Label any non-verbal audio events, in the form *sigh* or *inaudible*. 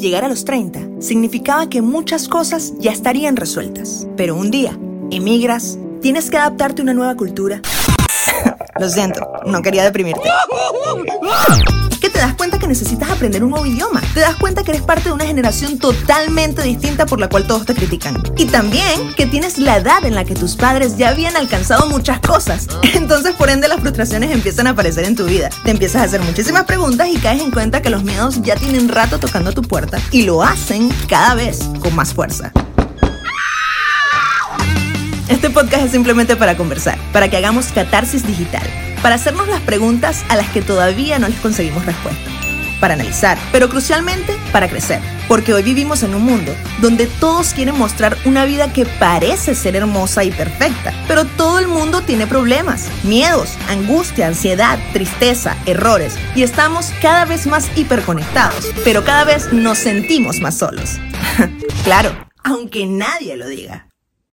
Llegar a los 30 significaba que muchas cosas ya estarían resueltas. Pero un día, emigras, tienes que adaptarte a una nueva cultura. *laughs* Lo siento, no quería deprimirte. *laughs* Que te das cuenta necesitas aprender un nuevo idioma. Te das cuenta que eres parte de una generación totalmente distinta por la cual todos te critican. Y también que tienes la edad en la que tus padres ya habían alcanzado muchas cosas. *laughs* Entonces, por ende, las frustraciones empiezan a aparecer en tu vida. Te empiezas a hacer muchísimas preguntas y caes en cuenta que los miedos ya tienen rato tocando tu puerta y lo hacen cada vez con más fuerza. Este podcast es simplemente para conversar, para que hagamos catarsis digital, para hacernos las preguntas a las que todavía no les conseguimos respuesta, para analizar, pero crucialmente para crecer, porque hoy vivimos en un mundo donde todos quieren mostrar una vida que parece ser hermosa y perfecta, pero todo el mundo tiene problemas, miedos, angustia, ansiedad, tristeza, errores, y estamos cada vez más hiperconectados, pero cada vez nos sentimos más solos. *laughs* claro, aunque nadie lo diga.